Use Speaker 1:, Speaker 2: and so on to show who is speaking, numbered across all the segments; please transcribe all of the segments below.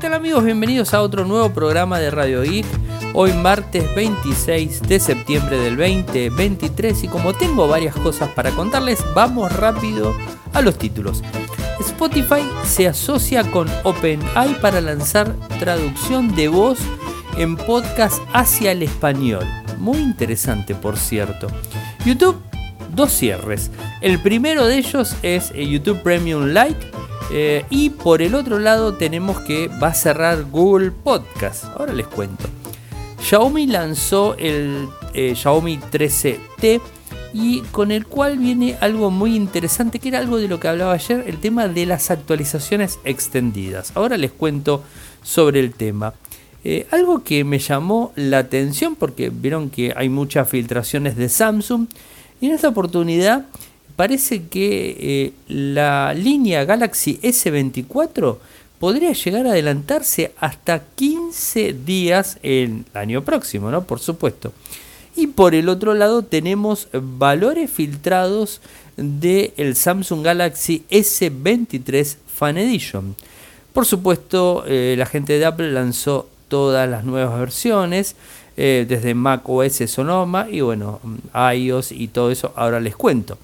Speaker 1: tal amigos? Bienvenidos a otro nuevo programa de Radio Geek. Hoy martes 26 de septiembre del 2023 y como tengo varias cosas para contarles, vamos rápido a los títulos. Spotify se asocia con OpenAI para lanzar traducción de voz en podcast hacia el español. Muy interesante, por cierto. YouTube, dos cierres. El primero de ellos es eh, YouTube Premium Lite eh, y por el otro lado tenemos que va a cerrar Google Podcast. Ahora les cuento. Xiaomi lanzó el eh, Xiaomi 13T y con el cual viene algo muy interesante que era algo de lo que hablaba ayer, el tema de las actualizaciones extendidas. Ahora les cuento sobre el tema. Eh, algo que me llamó la atención porque vieron que hay muchas filtraciones de Samsung y en esta oportunidad parece que eh, la línea Galaxy S24 podría llegar a adelantarse hasta 15 días el año próximo, ¿no? Por supuesto. Y por el otro lado tenemos valores filtrados del el Samsung Galaxy S23 Fan Edition. Por supuesto, eh, la gente de Apple lanzó todas las nuevas versiones, eh, desde Mac OS Sonoma y bueno, iOS y todo eso, ahora les cuento.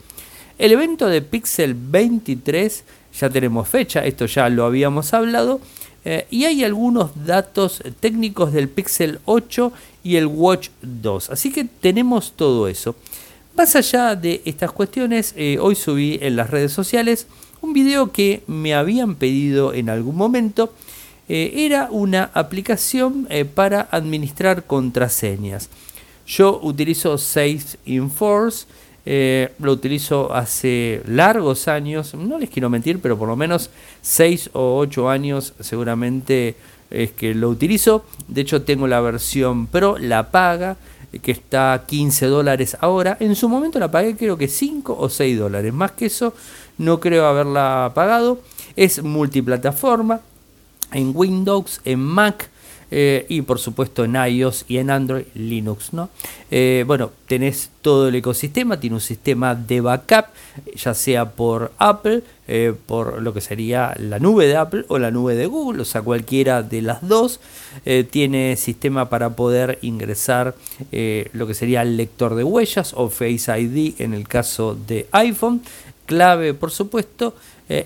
Speaker 1: El evento de Pixel 23, ya tenemos fecha, esto ya lo habíamos hablado, eh, y hay algunos datos técnicos del Pixel 8 y el Watch 2, así que tenemos todo eso. Más allá de estas cuestiones, eh, hoy subí en las redes sociales un video que me habían pedido en algún momento. Eh, era una aplicación para administrar contraseñas. Yo utilizo Safe in Force eh, lo utilizo hace largos años, no les quiero mentir, pero por lo menos 6 o 8 años seguramente es que lo utilizo. De hecho tengo la versión Pro, la paga, que está a 15 dólares ahora. En su momento la pagué creo que 5 o 6 dólares. Más que eso no creo haberla pagado. Es multiplataforma en Windows, en Mac eh, y por supuesto en iOS y en Android, Linux, ¿no? Eh, bueno, tenés todo el ecosistema, tiene un sistema de backup, ya sea por Apple, eh, por lo que sería la nube de Apple o la nube de Google, o sea, cualquiera de las dos. tiene sistema para poder ingresar lo que sería el lector de huellas o Face ID en el caso de iPhone, clave por supuesto.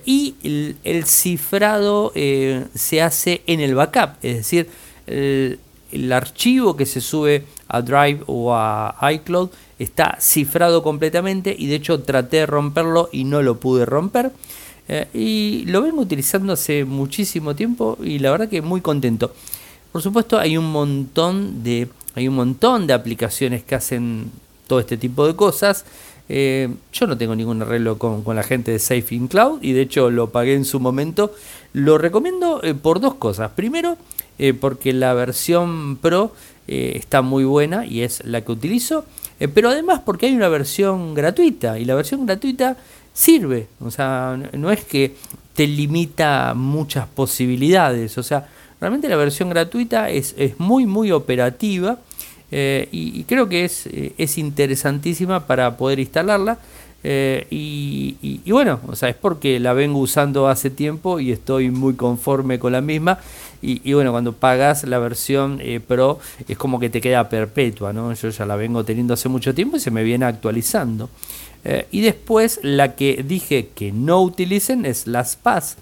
Speaker 1: y el, el cifrado se hace en el backup, es decir, el, archivo que se sube a Drive o a iCloud está cifrado completamente y de hecho traté de romperlo y no lo pude romper. Eh, y lo vengo utilizando hace muchísimo tiempo y la verdad que muy contento. Por supuesto hay un montón de, hay un montón de aplicaciones que hacen todo este tipo de cosas. Eh, yo no tengo ningún arreglo con, la gente de Safe in Cloud y de hecho lo pagué en su momento. Lo recomiendo eh, por dos cosas. Primero, eh, porque la versión Pro eh, está muy buena y es la que utilizo, eh, pero además porque hay una versión gratuita y la versión gratuita sirve, o sea, no es que te limita muchas posibilidades, o sea, realmente la versión gratuita es, es muy muy operativa y, creo que es, es interesantísima para poder instalarla. Y, y, bueno, o sea, es porque la vengo usando hace tiempo y estoy muy conforme con la misma y, bueno, cuando pagas la versión eh, Pro es como que te queda perpetua, ¿no? Yo ya la vengo teniendo hace mucho tiempo y se me viene actualizando. Eh, y después la que dije que no utilicen es las PAS.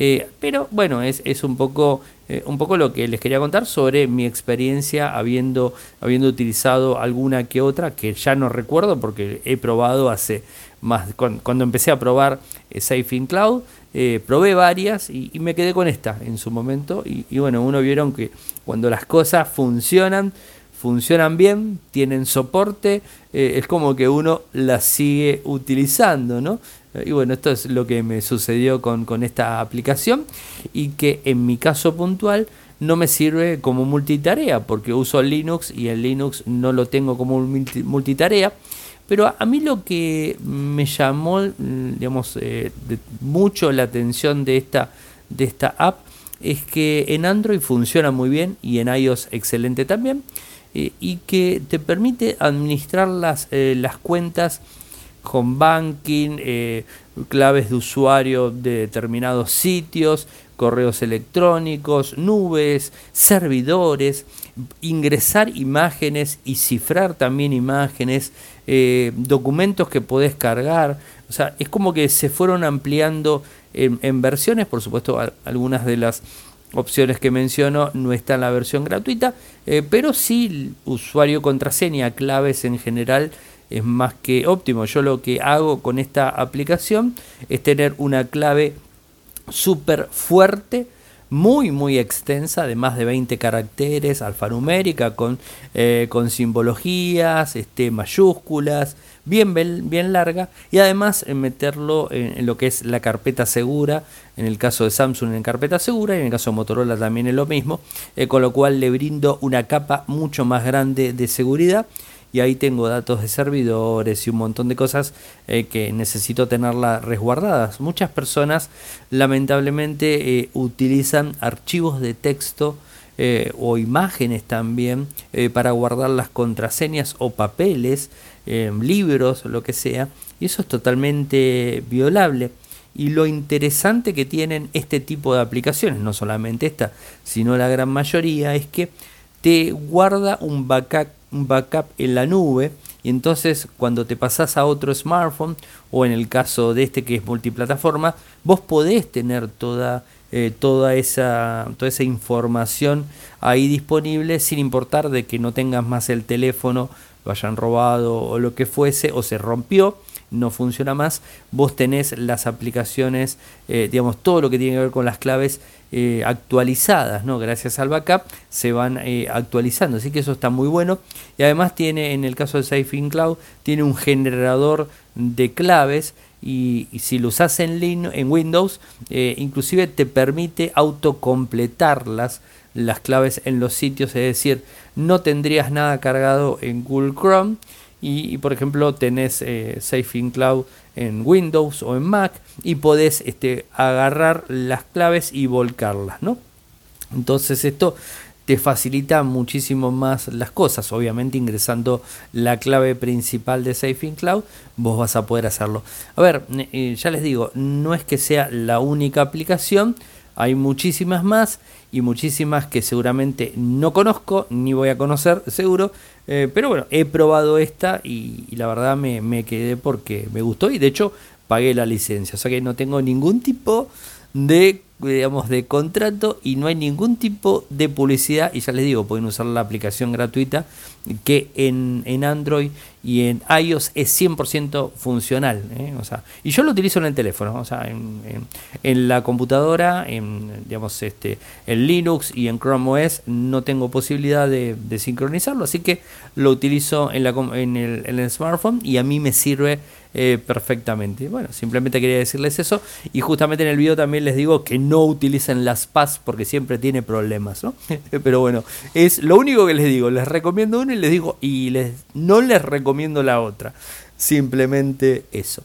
Speaker 1: Eh, pero bueno, es, es un, poco, un poco lo que les quería contar sobre mi experiencia habiendo, habiendo utilizado alguna que otra que ya no recuerdo porque he probado hace más, cuando, empecé a probar Safe in Cloud, eh, probé varias y, me quedé con esta en su momento. Y, bueno, uno vieron que cuando las cosas funcionan, funcionan bien, tienen soporte, eh, es como que uno las sigue utilizando, ¿no? Eh, y bueno, esto es lo que me sucedió con, con esta aplicación y que en mi caso puntual no me sirve como multitarea porque uso Linux y el Linux no lo tengo como multitarea. Pero a mí lo que me llamó, mm, digamos, eh, mucho la atención de esta, de esta app es que en Android funciona muy bien y en iOS excelente también. Eh, y que te permite administrar las, las cuentas home banking, eh, claves de usuario de determinados sitios, correos electrónicos, nubes, servidores, ingresar imágenes y cifrar también imágenes, eh, documentos que podés cargar. O sea, es como que se fueron ampliando en, versiones, por supuesto, algunas de las opciones que menciono no están en la versión gratuita, eh, pero sí usuario contraseña, claves en general es más que óptimo. Yo lo que hago con esta aplicación es tener una clave súper fuerte, muy muy extensa, de más de 20 caracteres, alfanumérica, con, eh, con simbologías, este, mayúsculas, bien, bien larga, y además meterlo en, lo que es la carpeta segura, en el caso de Samsung en carpeta segura, y en el caso de Motorola también es lo mismo, eh, con lo cual le brindo una capa mucho más grande de seguridad y ahí tengo datos de servidores y un montón de cosas eh, que necesito tenerlas resguardadas. Muchas personas lamentablemente eh, utilizan archivos de texto eh, o imágenes también para guardar las contraseñas o papeles, libros, lo que sea, y eso es totalmente violable. Y lo interesante que tienen este tipo de aplicaciones, no solamente esta, sino la gran mayoría, es que te guarda un backup un backup en la nube y entonces cuando te pasas a otro smartphone o en el caso de este que es multiplataforma, vos podés tener toda, eh, toda, esa, toda esa información ahí disponible sin importar de que no tengas más el teléfono, lo hayan robado o lo que fuese o se rompió no funciona más, vos tenés las aplicaciones, eh, digamos, todo lo que tiene que ver con las claves eh, actualizadas, ¿no? Gracias al backup se van eh, actualizando, así que eso está muy bueno. Y además tiene, en el caso de Safe Cloud, tiene un generador de claves y, si lo usas en, en Windows, inclusive te permite autocompletarlas las claves en los sitios, es decir, no tendrías nada cargado en Google Chrome y, por ejemplo tenés eh, Safe Cloud en Windows o en Mac y podés este, agarrar las claves y volcarlas, ¿no? Entonces esto te facilita muchísimo más las cosas. Obviamente ingresando la clave principal de Safe Cloud, vos vas a poder hacerlo. A ver, eh, ya les digo, no es que sea la única aplicación, hay muchísimas más y muchísimas que seguramente no conozco ni voy a conocer seguro. Eh, pero bueno, he probado esta y, la verdad me, me, quedé porque me gustó y de hecho pagué la licencia. O sea que no tengo ningún tipo de digamos, de contrato y no hay ningún tipo de publicidad. Y ya les digo, pueden usar la aplicación gratuita que en, en Android y en iOS es 100% funcional. ¿eh? O sea, y yo lo utilizo en el teléfono, o sea, en, en, la computadora, en, digamos, este, en Linux y en Chrome OS no tengo posibilidad de, de sincronizarlo, así que lo utilizo en, la, en, el, en el smartphone y a mí me sirve eh, perfectamente. Bueno, simplemente quería decirles eso. Y justamente en el video también les digo que no utilicen las PAS porque siempre tiene problemas, ¿no? Pero bueno, es lo único que les digo. Les recomiendo uno y les digo, y les, no les recomiendo la otra. Simplemente eso.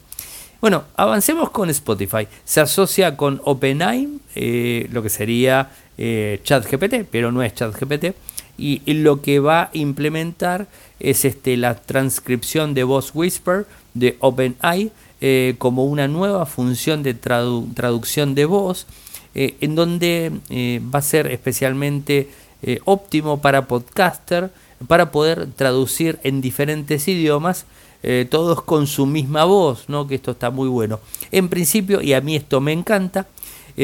Speaker 1: Bueno, avancemos con Spotify. Se asocia con OpenAI, eh, lo que sería eh, ChatGPT, pero no es ChatGPT. Y, y lo que va a implementar es este, la transcripción de voz Whisper de OpenAI eh, como una nueva función de traducción de voz, eh, en donde eh, va a ser especialmente óptimo para podcaster, para poder traducir en diferentes idiomas, todos con su misma voz, ¿no? que esto está muy bueno. En principio, y a mí esto me encanta,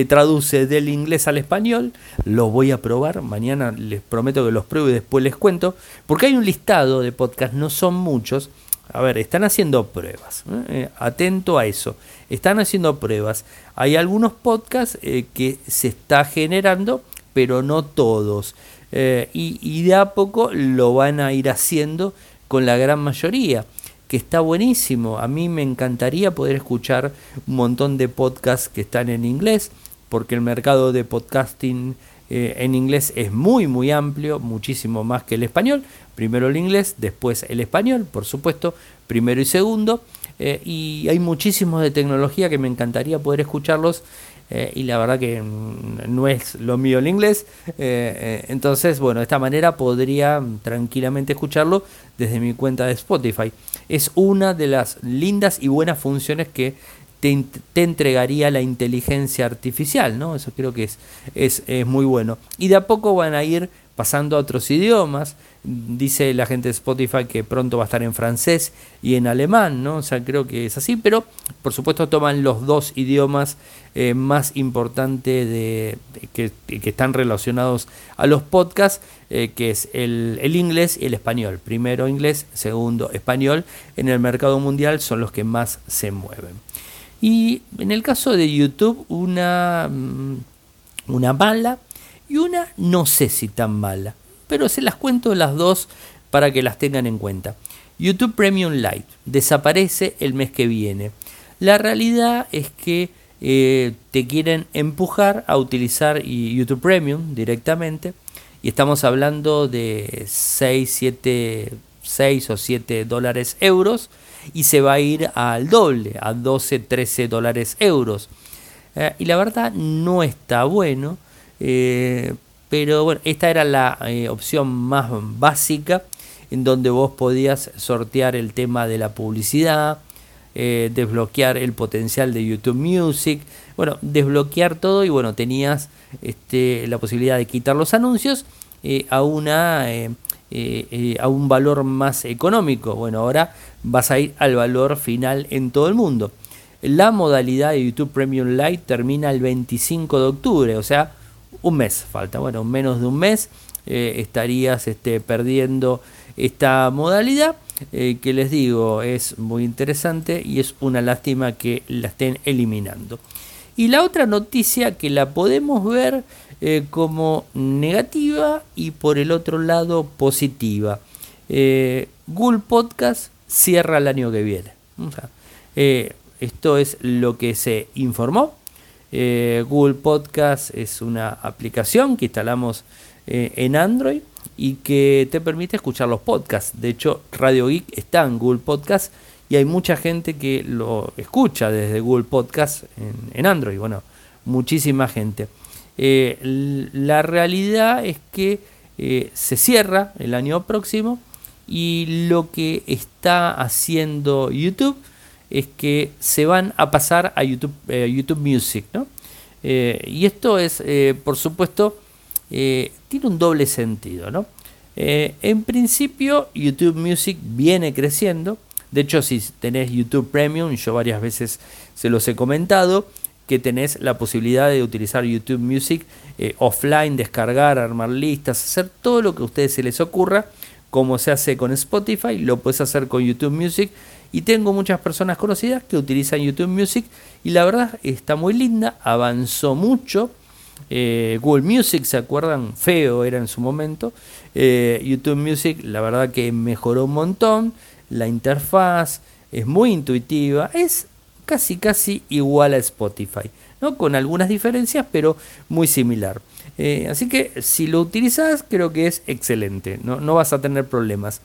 Speaker 1: traduce del inglés al español. Lo voy a probar. Mañana les prometo que los pruebo y después les cuento. Porque hay un listado de podcasts, no son muchos. A ver, están haciendo pruebas. ¿eh? Eh, atento a eso. Están haciendo pruebas. Hay algunos podcasts eh, que se está generando, pero no todos. Y, y, de a poco lo van a ir haciendo con la gran mayoría. Que está buenísimo. A mí me encantaría poder escuchar un montón de podcasts que están en inglés, porque el mercado de podcasting en inglés es muy muy amplio, muchísimo más que el español, Primero el inglés, después el español, por supuesto, primero y segundo. Eh, y hay muchísimos de tecnología que me encantaría poder escucharlos eh, y la verdad que mm, no es lo mío el inglés. entonces, bueno, de esta manera podría tranquilamente escucharlo desde mi cuenta de Spotify. Es una de las lindas y buenas funciones que te, entregaría la inteligencia artificial, ¿no? Eso creo que es, es, es muy bueno. Y de a poco van a ir pasando a otros idiomas. Dice la gente de Spotify que pronto va a estar en francés y en alemán, ¿no? O sea, creo que es así, pero por supuesto toman los dos idiomas eh, más importantes de, que, están relacionados a los podcasts, eh, que es el, el, inglés y el español. Primero inglés, segundo español. En el mercado mundial son los que más se mueven. Y en el caso de YouTube, una, mm, una mala y una no sé si tan mala, pero se las cuento las dos para que las tengan en cuenta. YouTube Premium Lite desaparece el mes que viene. La realidad es que eh, te quieren empujar a utilizar YouTube Premium directamente y estamos hablando de 6, 7, 6 o 7 dólares euros y se va a ir al doble, a 12, 13 dólares euros. Eh, y la verdad no está bueno eh, pero bueno, esta era la eh, opción más básica en donde vos podías sortear el tema de la publicidad, eh, desbloquear el potencial de YouTube Music, bueno, desbloquear todo y bueno, tenías este, la posibilidad de quitar los anuncios a, una, a un valor más económico. Bueno, ahora vas a ir al valor final en todo el mundo. La modalidad de YouTube Premium Lite termina el 25 de octubre, o sea, un mes falta, bueno, menos de un mes eh, estarías este, perdiendo esta modalidad eh, que les digo es muy interesante y es una lástima que la estén eliminando. Y la otra noticia que la podemos ver eh, como negativa y por el otro lado positiva. Google Podcast cierra el año que viene. esto es lo que se informó eh, Google Podcast es una aplicación que instalamos eh, en Android y que te permite escuchar los podcasts. De hecho, Radio Geek está en Google Podcast y hay mucha gente que lo escucha desde Google Podcast en, Android. Bueno, muchísima gente. Eh, la realidad es que se cierra el año próximo y lo que está haciendo YouTube es que se van a pasar a YouTube, eh, YouTube Music, ¿no? Eh, y esto es, eh, por supuesto, tiene un doble sentido, ¿no? en principio, YouTube Music viene creciendo. De hecho, si tenés YouTube Premium, yo varias veces se los he comentado, que tenés la posibilidad de utilizar YouTube Music offline, descargar, armar listas, hacer todo lo que a ustedes se les ocurra, como se hace con Spotify, lo puedes hacer con YouTube Music y tengo muchas personas conocidas que utilizan YouTube Music y la verdad está muy linda, avanzó mucho. Eh, Google Music, ¿se acuerdan? Feo era en su momento. Eh, YouTube Music, la verdad que mejoró un montón. La interfaz es muy intuitiva. Es casi casi igual a Spotify. ¿no? Con algunas diferencias, pero muy similar. Eh, así que si lo utilizas, creo que es excelente. No, no vas a tener problemas.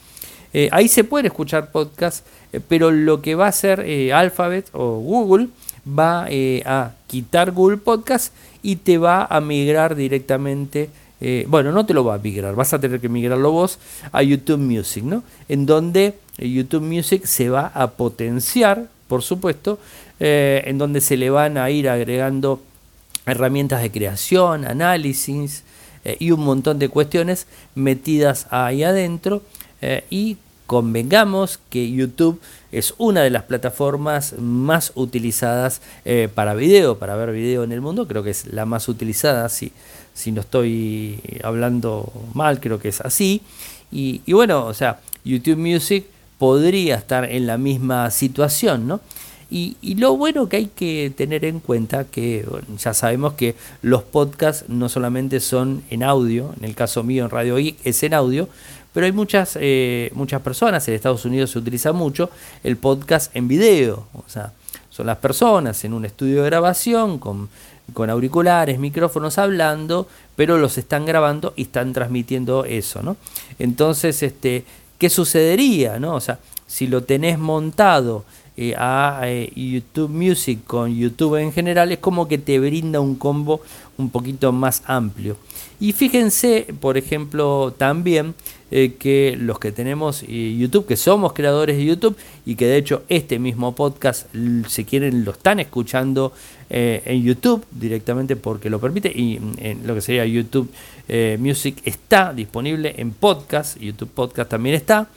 Speaker 1: Ahí se puede escuchar podcast, eh, pero lo que va a hacer eh, Alphabet o Google va a quitar Google Podcast y te va a migrar directamente. bueno, no te lo va a migrar, vas a tener que migrarlo vos a YouTube Music, ¿no? En donde YouTube Music se va a potenciar, por supuesto, en donde se le van a ir agregando herramientas de creación, análisis y un montón de cuestiones metidas ahí adentro eh, y convengamos que YouTube es una de las plataformas más utilizadas eh, para video, para ver video en el mundo. Creo que es la más utilizada, si, si no estoy hablando mal, creo que es así. Y, bueno, o sea, YouTube Music podría estar en la misma situación, ¿no? Y, y, lo bueno que hay que tener en cuenta que ya sabemos que los podcasts no solamente son en audio, en el caso mío en Radio Geek es en audio, pero hay muchas, eh, muchas personas, en Estados Unidos se utiliza mucho el podcast en video, o sea, son las personas en un estudio de grabación con, con auriculares, micrófonos hablando, pero los están grabando y están transmitiendo eso, ¿no? Entonces, este, ¿qué sucedería, no? O sea, si lo tenés montado eh, a eh, YouTube Music con YouTube en general, es como que te brinda un combo un poquito más amplio. Y fíjense, por ejemplo, también eh, que los que tenemos YouTube, que somos creadores de YouTube y que de hecho este mismo podcast, si quieren, lo están escuchando en YouTube directamente porque lo permite y mm, en lo que sería YouTube Music está disponible en podcast, YouTube Podcast también está.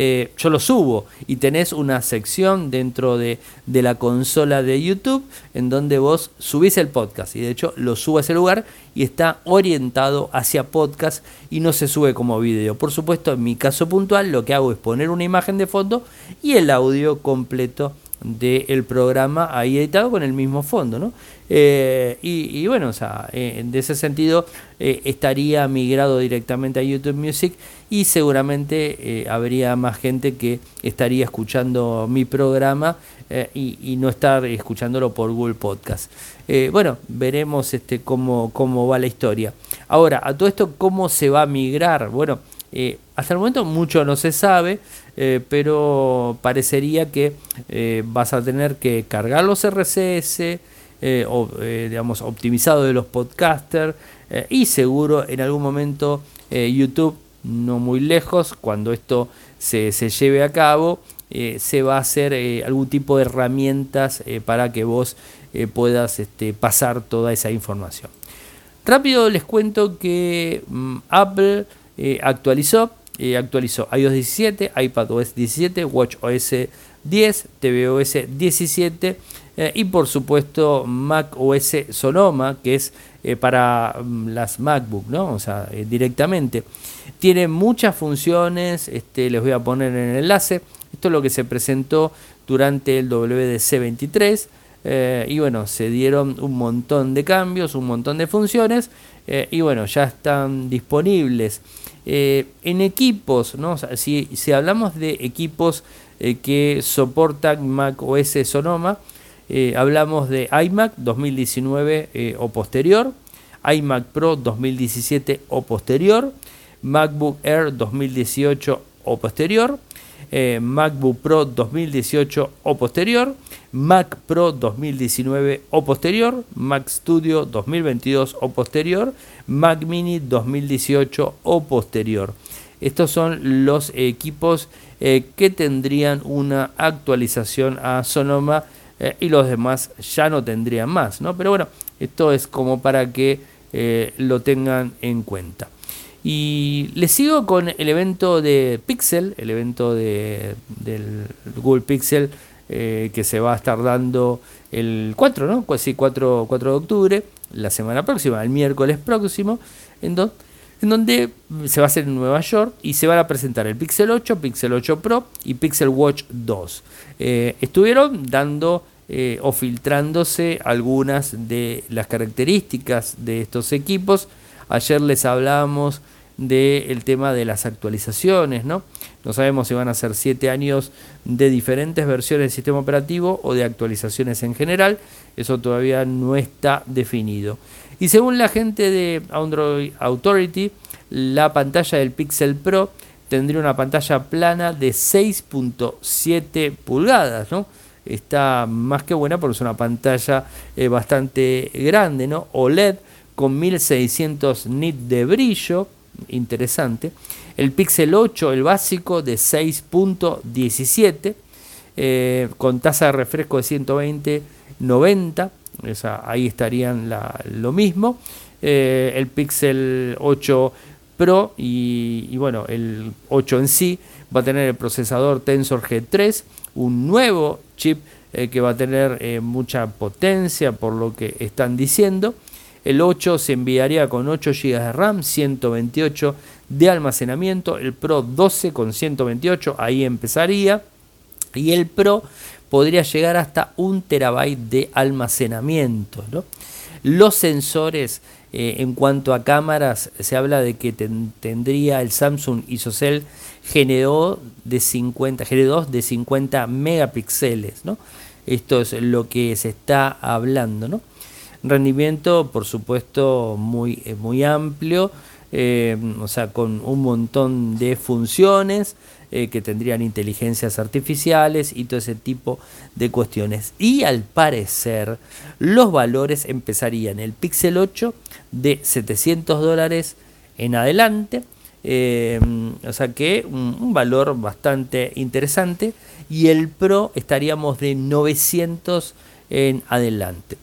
Speaker 1: Eh, yo lo subo y tenés una sección dentro de, la consola de YouTube en donde vos subís el podcast y de hecho lo subo a ese lugar y está orientado hacia podcast y no se sube como vídeo. Por supuesto, en mi caso puntual lo que hago es poner una imagen de fondo y el audio completo del programa ahí editado con el mismo fondo, ¿no? Eh, y, bueno, o sea, eh, en ese sentido eh, estaría migrado directamente a YouTube Music y seguramente habría más gente que estaría escuchando mi programa y, no estar escuchándolo por Google Podcast. bueno, veremos este cómo, cómo va la historia. Ahora, a todo esto, ¿cómo se va a migrar? Bueno, hasta el momento mucho no se sabe. Eh, pero parecería que eh, vas a tener que cargar los RCS, eh, o, digamos, optimizado de los podcasters, y seguro en algún momento YouTube, no muy lejos, cuando esto se, lleve a cabo, se va a hacer algún tipo de herramientas para que vos puedas este, pasar toda esa información. Rápido les cuento que mm, Apple actualizó actualizó iOS 17, iPadOS 17, WatchOS 10, tvOS 17 y por supuesto macOS Sonoma, que es eh, para mm, las MacBook, ¿no? O sea, eh, directamente. Tiene muchas funciones, este, les voy a poner en el enlace. Esto es lo que se presentó durante el WDC 23. Eh, y bueno, se dieron un montón de cambios, un montón de funciones. y bueno, ya están disponibles eh, en equipos, si, hablamos de equipos eh, que soportan Mac OS Sonoma, eh, hablamos de iMac 2019 o posterior, iMac Pro 2017 o posterior, MacBook Air 2018 o posterior, MacBook Pro 2018 o posterior, Mac Pro 2019 o posterior, Mac Studio 2022 o posterior, Mac Mini 2018 o posterior. Estos son los equipos eh, que tendrían una actualización a Sonoma eh, y los demás ya no tendrían más, ¿no? Pero bueno, esto es como para que eh, lo tengan en cuenta. Y les sigo con el evento de Pixel, el evento de, del Google Pixel que se va a estar dando el 4, ¿no? 4, 4 de octubre la semana próxima, el miércoles próximo, en, en donde se va a hacer en Nueva York y se van a presentar el Pixel 8, Pixel 8 Pro y Pixel Watch 2. Eh, estuvieron dando eh, o filtrándose algunas de las características de estos equipos. Ayer les hablábamos del tema de las actualizaciones, ¿no? No sabemos si van a ser 7 años de diferentes versiones del sistema operativo o de actualizaciones en general. Eso todavía no está definido. Y según la gente de Android Authority, la pantalla del Pixel Pro tendría una pantalla plana de 6.7 pulgadas, ¿no? Está más que buena porque es una pantalla eh, bastante grande, ¿no? OLED con 1600 nits de brillo, interesante. El Pixel 8, el básico, de 6.17, eh, con tasa de refresco de 120, 90, ahí estarían lo mismo. Eh, el Pixel 8 Pro y, bueno, el 8 en sí va a tener el procesador Tensor G3, un nuevo chip eh, que va a tener mucha potencia por lo que están diciendo. El 8 se enviaría con 8 GB de RAM, 128 de almacenamiento. El Pro 12 con 128, ahí empezaría. Y el Pro podría llegar hasta un terabyte de almacenamiento. Los sensores eh, en cuanto a cámaras, se habla de que tendría el Samsung ISOCELL G2 de 50, G2 de 50 megapíxeles. ¿no? Esto es lo que se está hablando. ¿no? Rendimiento, por supuesto, muy, eh, muy amplio. o sea, con un montón de funciones que tendrían inteligencias artificiales y todo ese tipo de cuestiones. Y al parecer los valores empezarían el Pixel 8 de 700 dólares en adelante. Eh, o sea que un, valor bastante interesante. Y el Pro estaríamos de 900 en adelante.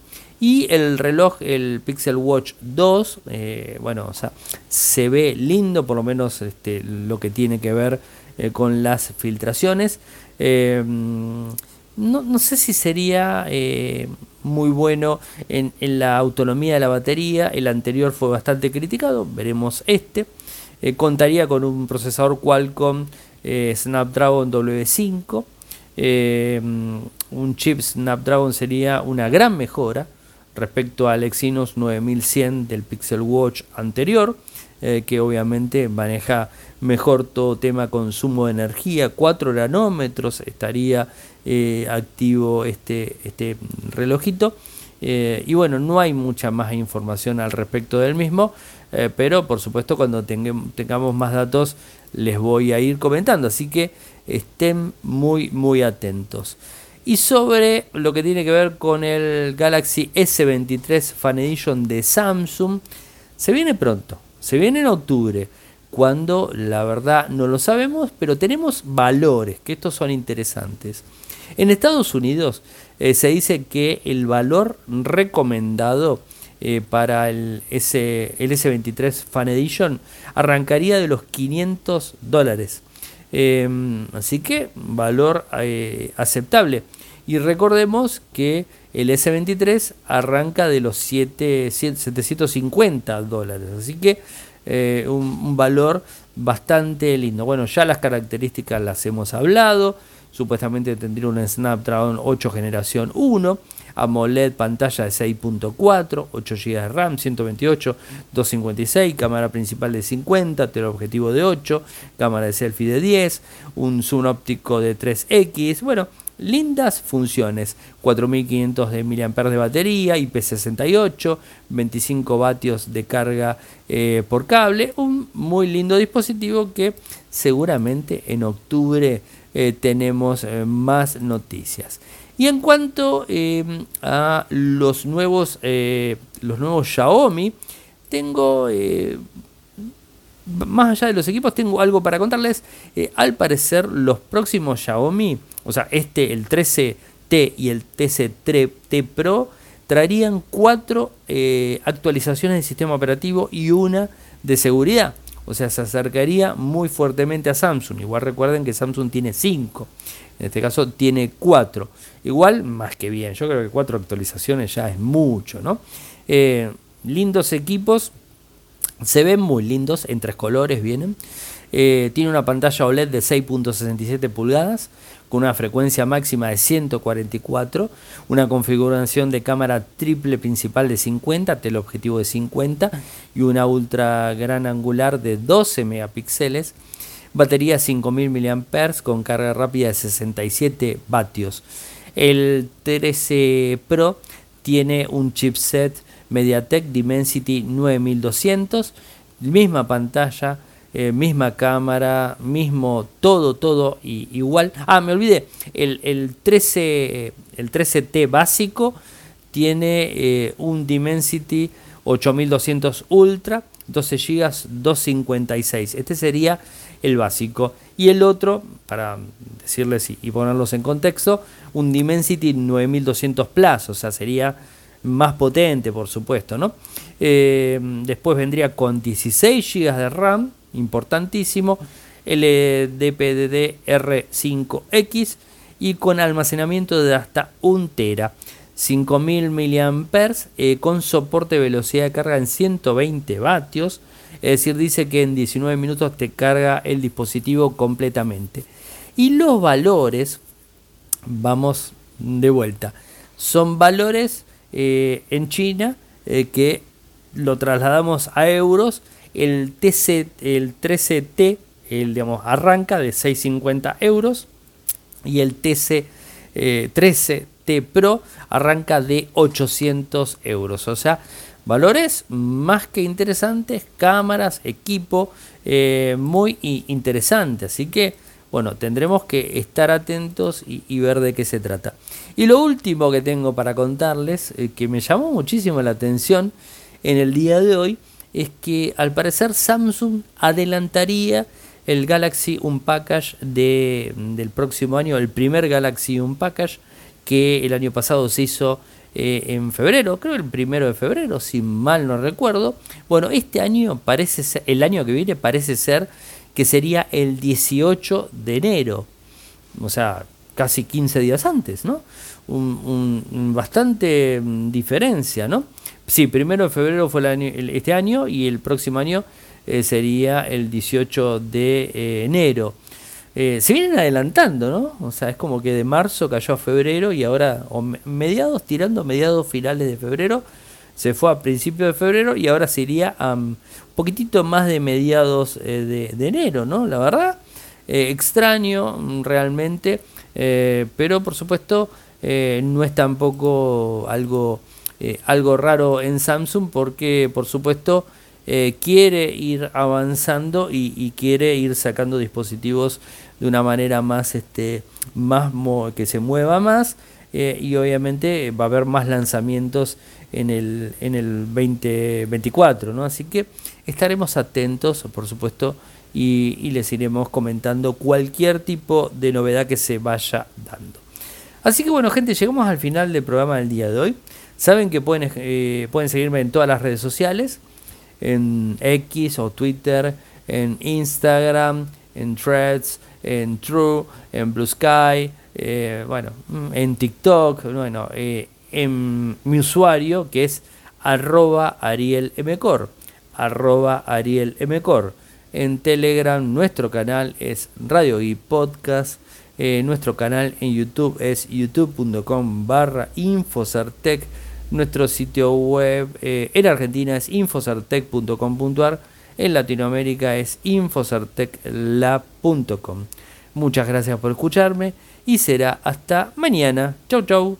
Speaker 1: Y el reloj, el Pixel Watch 2, eh, bueno, o sea, se ve lindo, por lo menos este, lo que tiene que ver eh, con las filtraciones. No, sé si sería eh, muy bueno en, la autonomía de la batería. El anterior fue bastante criticado. Veremos este. Contaría con un procesador Qualcomm Snapdragon W5. un chip Snapdragon sería una gran mejora respecto al Exynos 9100 del Pixel Watch anterior. que obviamente maneja mejor todo tema consumo de energía, 4 nanómetros estaría eh, activo este, este relojito. Eh, y bueno, no hay mucha más información al respecto del mismo, eh, pero por supuesto cuando tengamos más datos les voy a ir comentando, así que estén muy muy atentos. Y sobre lo que tiene que ver con el Galaxy S23 Fan Edition de Samsung, se viene pronto, se viene en octubre cuando la verdad no lo sabemos, pero tenemos valores, que estos son interesantes. En Estados Unidos eh, se dice que el valor recomendado eh, para el, S, el S23 Fan Edition arrancaría de los 500 dólares. Em, así que valor eh, aceptable. Y recordemos que el S23 arranca de los 7, 750 dólares. Así que eh, un, valor bastante lindo. Bueno, ya las características las hemos hablado. Supuestamente tendría un Snapdragon 8 generación 1. AMOLED pantalla de 6.4, 8 GB de RAM, 128, 256, cámara principal de 50, teleobjetivo de 8, cámara de selfie de 10, un zoom óptico de 3X. Bueno, lindas funciones. 4500 de mAh de batería, IP68, 25 vatios de carga eh, por cable. Un muy lindo dispositivo que seguramente en octubre eh, tenemos eh, más noticias. Y en cuanto a los nuevos, los nuevos Xiaomi, tengo más allá de los equipos, tengo algo para contarles. al parecer, los próximos Xiaomi o sea, este, el 13T y el 13T Pro, traerían cuatro eh, actualizaciones del sistema operativo y una de seguridad. O sea, se acercaría muy fuertemente a Samsung. Igual recuerden que Samsung tiene cinco. En este caso tiene cuatro. Igual, más que bien. Yo creo que cuatro actualizaciones ya es mucho, ¿no? Eh, lindos equipos. Se ven muy lindos. En tres colores vienen. Eh, tiene una pantalla OLED de 6.67 pulgadas con una frecuencia máxima de 144, una configuración de cámara triple principal de 50, teleobjetivo de 50 y una ultra gran angular de 12 megapíxeles, batería 5000 mAh con carga rápida de 67 vatios. El 13 Pro tiene un chipset MediaTek Dimensity 9200, misma pantalla eh, misma cámara, mismo todo, todo igual. Ah, me olvidé, el, el 13, el 13T básico tiene eh, un Dimensity 8200 Ultra, 12 GB, 256. Este sería el básico. Y el otro, para decirles y, ponerlos en contexto, un Dimensity 9200 Plus, o sea, sería más potente, por supuesto, ¿no? Eh, después vendría con 16 GB de RAM, importantísimo, LDPDDR5X y con almacenamiento de hasta 1 tera, 5000 mAh eh, con soporte de velocidad de carga en 120 vatios, es decir, dice que en 19 minutos te carga el dispositivo completamente. Y los valores, vamos de vuelta, son valores eh, en China eh, que lo trasladamos a euros el, TC, el 13T el, digamos, arranca de 650 euros y el TC 13T eh, Pro arranca de 800 euros. O sea, Valores más que interesantes, cámaras, equipo, eh, muy interesante. Así que, bueno, tendremos que estar atentos y, ver de qué se trata. Y lo último que tengo para contarles, eh, que me llamó muchísimo la atención en el día de hoy, es que al parecer Samsung adelantaría el Galaxy Unpackage de, del próximo año, el primer Galaxy Unpackage que el año pasado se hizo eh, en febrero, creo el primero de febrero, si mal no recuerdo. Bueno, este año parece ser, el año que viene parece ser que sería el 18 de enero, o sea, casi 15 días antes, ¿no? Un, bastante mm, diferencia, ¿no? Sí, primero de febrero fue este año y el próximo año eh, sería el 18 de eh, enero. Eh, se vienen adelantando, ¿no? O sea, es como que de marzo cayó a febrero y ahora, o mediados, tirando mediados finales de febrero, se fue a principios de febrero y ahora se iría a un poquitito más de mediados eh, de, enero, ¿no? La verdad, extraño realmente, pero por supuesto no es tampoco algo, algo raro en Samsung porque por supuesto quiere ir avanzando y quiere ir sacando dispositivos de una manera más, este, más que se mueva más eh, y obviamente va a haber más lanzamientos en el, en el 2024, ¿no? Así que estaremos atentos, por supuesto, y, les iremos comentando cualquier tipo de novedad que se vaya dando. Así que bueno, gente, llegamos al final del programa del día de hoy. Saben que pueden, eh, pueden seguirme en todas las redes sociales, en X o Twitter, en Instagram, en Threads, en True, en Blue Sky, eh, bueno, mm, en TikTok, bueno, eh, en mi usuario que es arroba Ariel arroba Ariel En Telegram nuestro canal es Radio y Podcast. Eh, nuestro canal en YouTube es youtube.com barra Infocertec. Nuestro sitio web en Argentina es infocertec.com.ar en Latinoamérica es infocerteclab.com. Muchas gracias por escucharme y será hasta mañana. Chau chau.